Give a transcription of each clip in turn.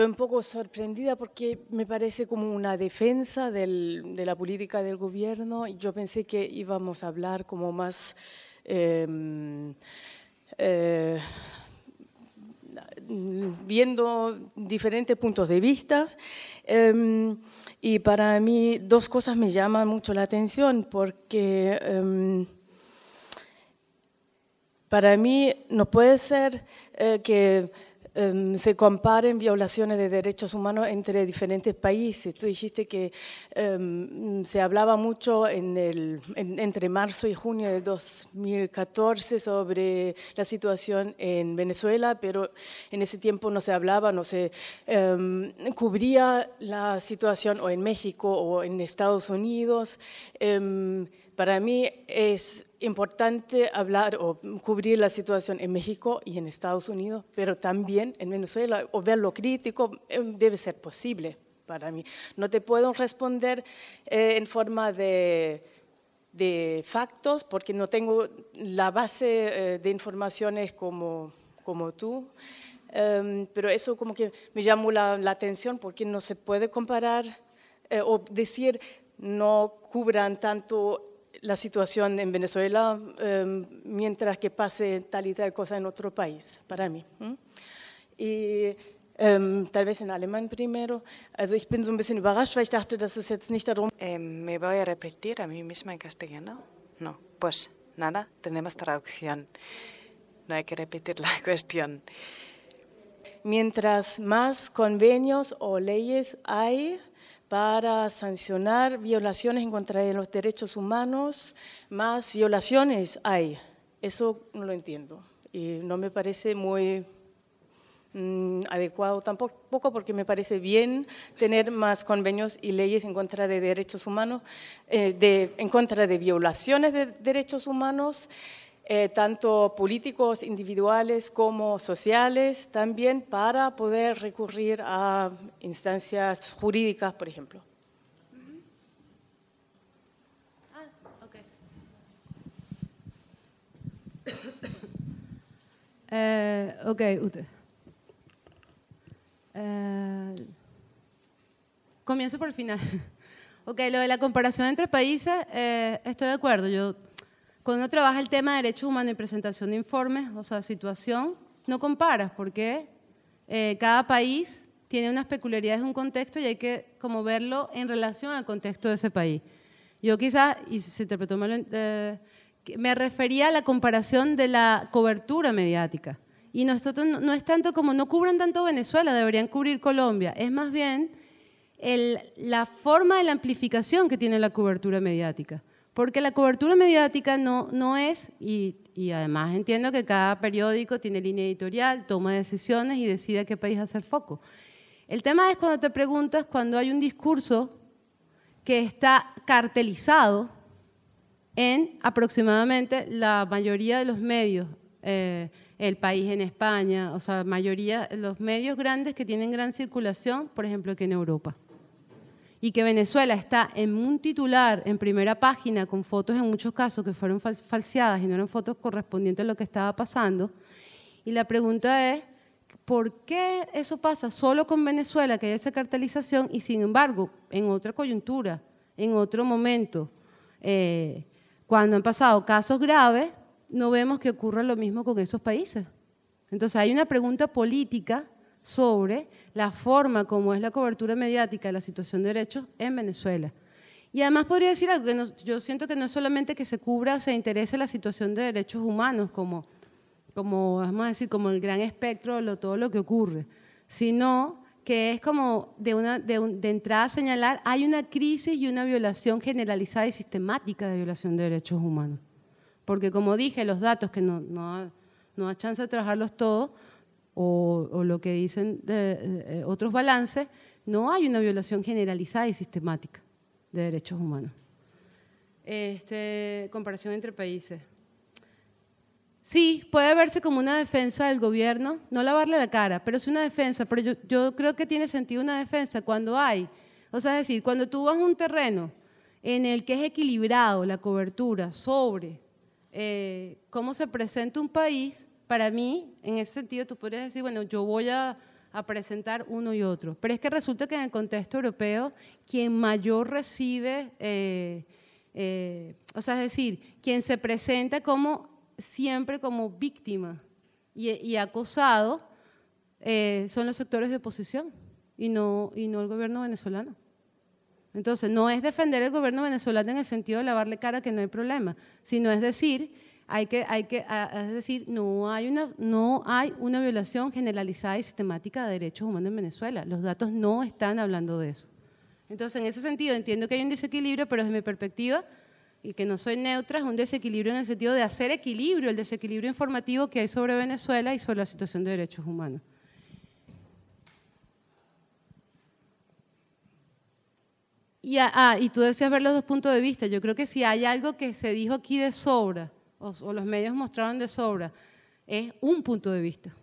estoy un poco sorprendida porque me parece como una defensa de la política del gobierno yo pensé que íbamos a hablar como más... Em, eh, viendo diferentes puntos de vista. Em, y para mí dos cosas me llaman mucho la atención porque em, para mí no puede ser eh, que Em, se comparen violaciones de derechos humanos entre diferentes países. Tú dijiste que em, se hablaba mucho entre marzo y junio de 2014 sobre la situación en Venezuela, pero en ese tiempo no se hablaba, no se em, cubría la situación o en México o en Estados Unidos. para mí es importante hablar o cubrir la situación en México y en Estados Unidos, pero también en Venezuela, o ver lo crítico, eh, debe ser posible para mí. No te puedo responder eh, en forma de, de, factos porque no tengo la base eh, de informaciones como, como tú. Em, pero eso como que me llamó la, la atención porque no se puede comparar o decir no cubran tanto la situación en Venezuela em, mientras que pase tal y tal cosa en otro país, para mí. Y ähm, tal vez en alemán primero. Also ich bin so ein bisschen überrascht, weil ich dachte, dass es jetzt nicht darum... Eh, ¿Me voy a repetir a mí misma en castellano? No, pues nada, tenemos traducción. No hay que repetir la cuestión. Mientras más convenios o leyes hay, para sancionar violaciones en contra de los derechos humanos, más violaciones hay. Eso no lo entiendo y no me parece muy mm, adecuado tampoco porque me parece bien tener más convenios y leyes en contra de derechos humanos, eh, de, en contra de violaciones de derechos humanos eh, tanto políticos individuales como sociales, también para poder recurrir a instancias jurídicas, por ejemplo. Ah, okay. eh, ok, usted. Eh, comienzo por el final. ok, lo de la comparación entre países, eh, estoy de acuerdo. Yo cuando uno trabaja el tema de derechos humanos y presentación de informes, o sea, situación, no comparas porque eh, cada país tiene unas peculiaridades de un contexto y hay que como verlo en relación al contexto de ese país. Yo quizás, y se interpretó mal, eh, me refería a la comparación de la cobertura mediática. Y nosotros no, es tanto como no cubren tanto Venezuela, deberían cubrir Colombia. Es más bien la forma de la amplificación que tiene la cobertura mediática. Porque la cobertura mediática no, no es, y, y, además entiendo que cada periódico tiene línea editorial, toma decisiones y decide a qué país hacer foco. El tema es cuando te preguntas, cuando hay un discurso que está cartelizado en aproximadamente la mayoría de los medios, eh, el país en España, o sea, mayoría, los medios grandes que tienen gran circulación, por ejemplo, aquí en Europa y que Venezuela está en un titular en primera página con fotos en muchos casos que fueron falseadas y no eran fotos correspondientes a lo que estaba pasando. Y la pregunta es, ¿por qué eso pasa solo con Venezuela, que hay esa cartelización, y sin embargo, en otra coyuntura, en otro momento, eh, cuando han pasado casos graves, no vemos que ocurra lo mismo con esos países? Entonces hay una pregunta política sobre la forma como es la cobertura mediática de la situación de derechos en Venezuela. Y además podría decir algo, que yo siento que no es solamente que se cubra, se interese la situación de derechos humanos como, como vamos a decir, como el gran espectro de todo lo que ocurre, sino que es como de, una, de entrada señalar, hay una crisis y una violación generalizada y sistemática de violación de derechos humanos. Porque como dije, los datos, que no, no, no da chance de trabajarlos todos, o, lo que dicen de, otros balances, no hay una violación generalizada y sistemática de derechos humanos. Este, comparación entre países. Sí, puede verse como una defensa del gobierno, no lavarle la cara, pero es una defensa. Pero yo, yo creo que tiene sentido una defensa cuando hay, o sea, es decir, cuando tú vas a un terreno en el que es equilibrado la cobertura sobre eh, cómo se presenta un país, para mí, en ese sentido, tú podrías decir, bueno, yo voy a, a presentar uno y otro. Pero es que resulta que en el contexto europeo, quien mayor recibe, eh, eh, o sea, es decir, quien se presenta como siempre como víctima y, acosado, eh, son los sectores de oposición y no, y no el gobierno venezolano. Entonces, no es defender el gobierno venezolano en el sentido de lavarle cara que no hay problema, sino es decir hay que, hay que, es decir, no hay, una, no hay una violación generalizada y sistemática de derechos humanos en Venezuela. Los datos no están hablando de eso. Entonces, en ese sentido, entiendo que hay un desequilibrio, pero desde mi perspectiva, y que no soy neutra, es un desequilibrio en el sentido de hacer equilibrio, el desequilibrio informativo que hay sobre Venezuela y sobre la situación de derechos humanos. Y, ah, y tú decías ver los dos puntos de vista. Yo creo que si hay algo que se dijo aquí de sobra, o, los medios mostraron de sobra, es un punto de vista.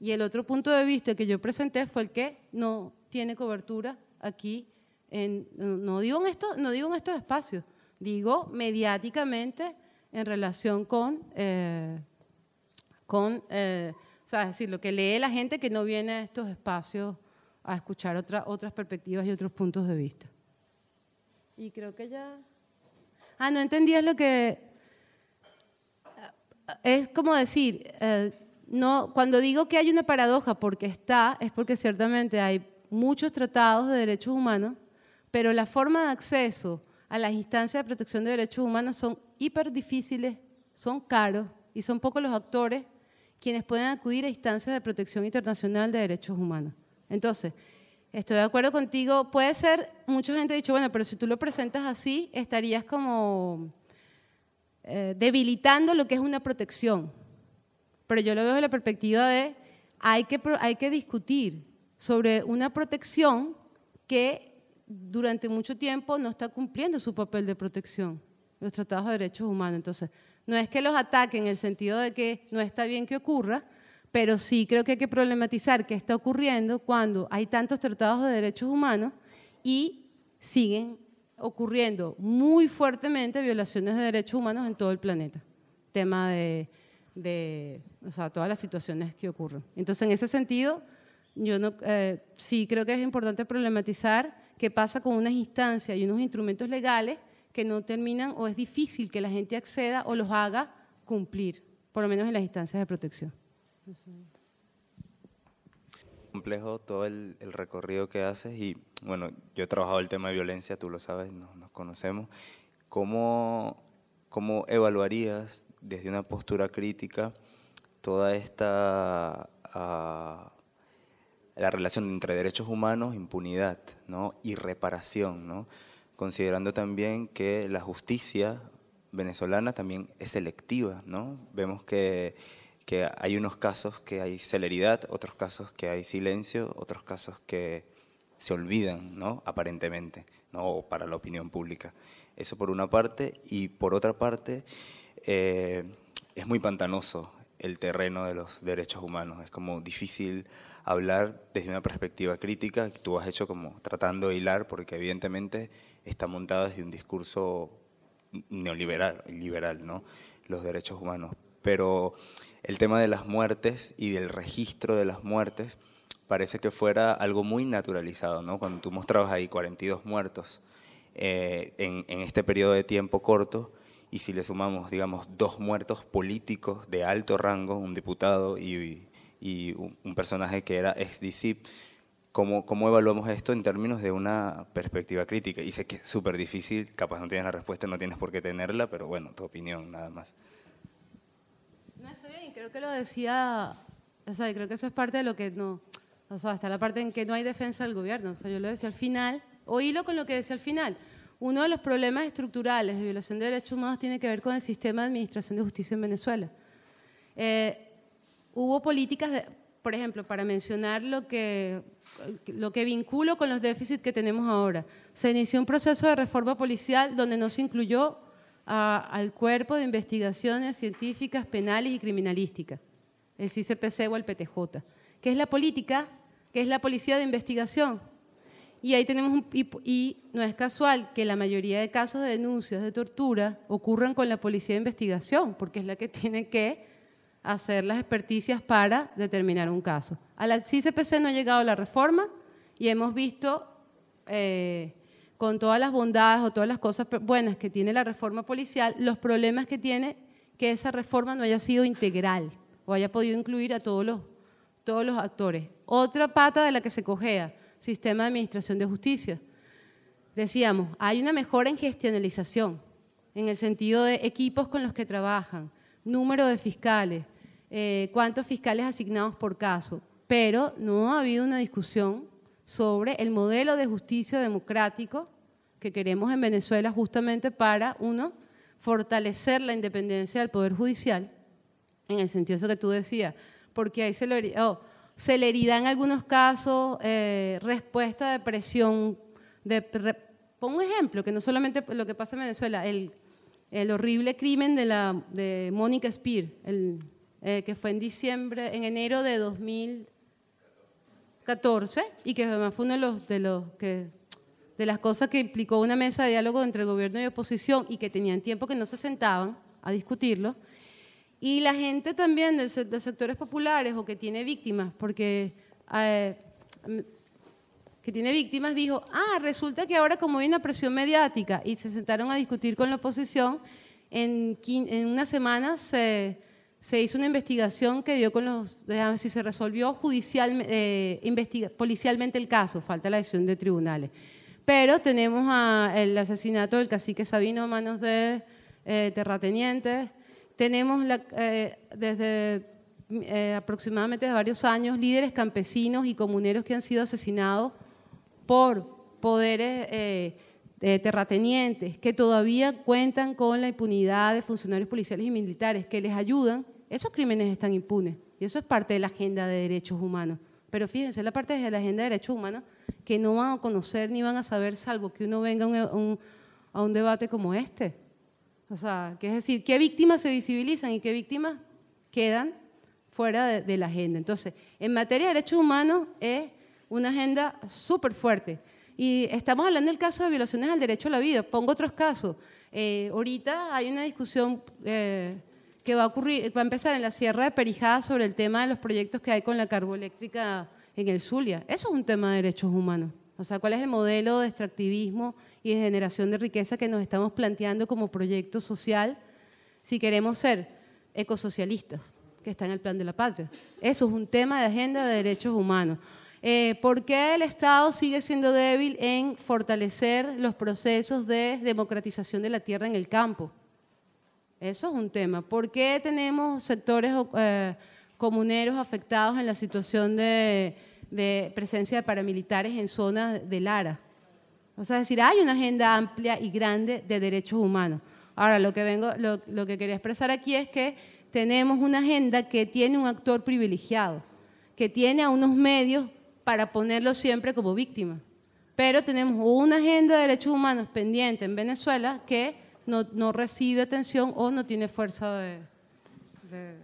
Y el otro punto de vista que yo presenté fue el que no tiene cobertura aquí, no, digo en esto, no digo en estos espacios, digo mediáticamente en relación con, eh, con eh, o sea, decir, lo que lee la gente que no viene a estos espacios a escuchar otras perspectivas y otros puntos de vista. Y creo que ya... Ah, no entendías lo que es como decir, eh, no, cuando digo que hay una paradoja porque está, es porque ciertamente hay muchos tratados de derechos humanos, pero la forma de acceso a las instancias de protección de derechos humanos son hiper difíciles, son caros y son pocos los actores quienes pueden acudir a instancias de protección internacional de derechos humanos. Entonces, estoy de acuerdo contigo, puede ser, mucha gente ha dicho, bueno, pero si tú lo presentas así, estarías como eh, debilitando lo que es una protección. Pero yo lo veo desde la perspectiva de hay que, hay que discutir sobre una protección que durante mucho tiempo no está cumpliendo su papel de protección, los tratados de derechos humanos. Entonces, no es que los ataquen en el sentido de que no está bien que ocurra, pero sí creo que hay que problematizar qué está ocurriendo cuando hay tantos tratados de derechos humanos y siguen ocurriendo muy fuertemente violaciones de derechos humanos en todo el planeta. Tema de, o sea, todas las situaciones que ocurren. Entonces, en ese sentido, yo no, eh, sí creo que es importante problematizar qué pasa con unas instancias y unos instrumentos legales que no terminan o es difícil que la gente acceda o los haga cumplir, por lo menos en las instancias de protección complejo todo el, recorrido que haces y bueno, yo he trabajado el tema de violencia, tú lo sabes, nos, conocemos. ¿Cómo, ¿Cómo evaluarías desde una postura crítica toda esta ah, la relación entre derechos humanos, impunidad ¿no? y reparación, ¿no? considerando también que la justicia venezolana también es selectiva, ¿no? Vemos que que hay unos casos que hay celeridad, otros casos que hay silencio, otros casos que se olvidan, ¿no? aparentemente, ¿no? para la opinión pública. Eso por una parte, y por otra parte, eh, es muy pantanoso el terreno de los derechos humanos, es como difícil hablar desde una perspectiva crítica, que tú has hecho como tratando de hilar, porque evidentemente está montado desde un discurso neoliberal, liberal, ¿no? los derechos humanos. Pero el tema de las muertes y del registro de las muertes parece que fuera algo muy naturalizado, ¿no? Cuando tú mostrabas ahí 42 muertos eh, en, este periodo de tiempo corto, y si le sumamos, digamos, dos muertos políticos de alto rango, un diputado y, un, personaje que era ex-DICIP, ¿cómo, ¿cómo evaluamos esto en términos de una perspectiva crítica? Y sé que es súper difícil, capaz no tienes la respuesta, no tienes por qué tenerla, pero bueno, tu opinión nada más creo que lo decía, o sea, creo que eso es parte de lo que no, o sea, está la parte en que no hay defensa del gobierno. O sea, yo lo decía al final, oílo con lo que decía al final. Uno de los problemas estructurales de violación de derechos humanos tiene que ver con el sistema de administración de justicia en Venezuela. Eh, hubo políticas, de, por ejemplo, para mencionar lo que, lo que vinculo con los déficits que tenemos ahora. Se inició un proceso de reforma policial donde no se incluyó al Cuerpo de Investigaciones Científicas, Penales y Criminalísticas, el CICPC o el PTJ, que es la política, que es la Policía de Investigación. Y ahí tenemos y, no es casual que la mayoría de casos de denuncias de tortura ocurran con la Policía de Investigación, porque es la que tiene que hacer las experticias para determinar un caso. A la CICPC no ha llegado la reforma y hemos visto, eh, con todas las bondades o todas las cosas buenas que tiene la reforma policial, los problemas que tiene que esa reforma no haya sido integral o haya podido incluir a todos los, todos los actores. Otra pata de la que se cogea, sistema de administración de justicia. Decíamos, hay una mejora en gestionalización, en el sentido de equipos con los que trabajan, número de fiscales, eh, cuántos fiscales asignados por caso, pero no ha habido una discusión sobre el modelo de justicia democrático que queremos en Venezuela justamente para, uno, fortalecer la independencia del Poder Judicial, en el sentido eso que tú decías, porque hay celeridad, oh, celeridad en algunos casos, eh, respuesta de presión. De, pongo un ejemplo, que no solamente lo que pasa en Venezuela, el, el horrible crimen de, la, de Mónica Spear, el, eh, que fue en diciembre, en enero de 2014, y que además fue uno de los, de los que de las cosas que implicó una mesa de diálogo entre gobierno y oposición y que tenían tiempo que no se sentaban a discutirlo. Y la gente también de, sectores populares o que tiene víctimas, porque eh, que tiene víctimas dijo, ah, resulta que ahora como hay una presión mediática y se sentaron a discutir con la oposición, en, en una semana se, se, hizo una investigación que dio con los, si se resolvió judicial, eh, policialmente el caso, falta la decisión de tribunales. Pero tenemos el asesinato del cacique Sabino a manos de eh, terratenientes. Tenemos eh, desde aproximadamente varios años líderes campesinos y comuneros que han sido asesinados por poderes terratenientes que todavía cuentan con la impunidad de funcionarios policiales y militares que les ayudan. Esos crímenes están impunes y eso es parte de la agenda de derechos humanos. Pero fíjense, la parte de la agenda de derechos humanos que no van a conocer ni van a saber salvo que uno venga a un, debate como este. O sea, que es decir, qué víctimas se visibilizan y qué víctimas quedan fuera de, la agenda. Entonces, en materia de derechos humanos es una agenda súper fuerte. Y estamos hablando del caso de violaciones al derecho a la vida. Pongo otros casos. Eh, ahorita hay una discusión eh, que va a empezar en la Sierra de Perijá sobre el tema de los proyectos que hay con la carboeléctrica en el Zulia. Eso es un tema de derechos humanos. O sea, ¿cuál es el modelo de extractivismo y de generación de riqueza que nos estamos planteando como proyecto social si queremos ser ecosocialistas, que está en el plan de la patria? Eso es un tema de agenda de derechos humanos. Eh, ¿Por qué el Estado sigue siendo débil en fortalecer los procesos de democratización de la tierra en el campo? Eso es un tema. ¿Por qué tenemos sectores eh, comuneros afectados en la situación de, presencia de paramilitares en zonas de Lara. O sea, es decir, hay una agenda amplia y grande de derechos humanos. Ahora, lo que, vengo, lo, que quería expresar aquí es que tenemos una agenda que tiene un actor privilegiado, que tiene a unos medios para ponerlo siempre como víctima. Pero tenemos una agenda de derechos humanos pendiente en Venezuela que no, recibe atención o no tiene fuerza de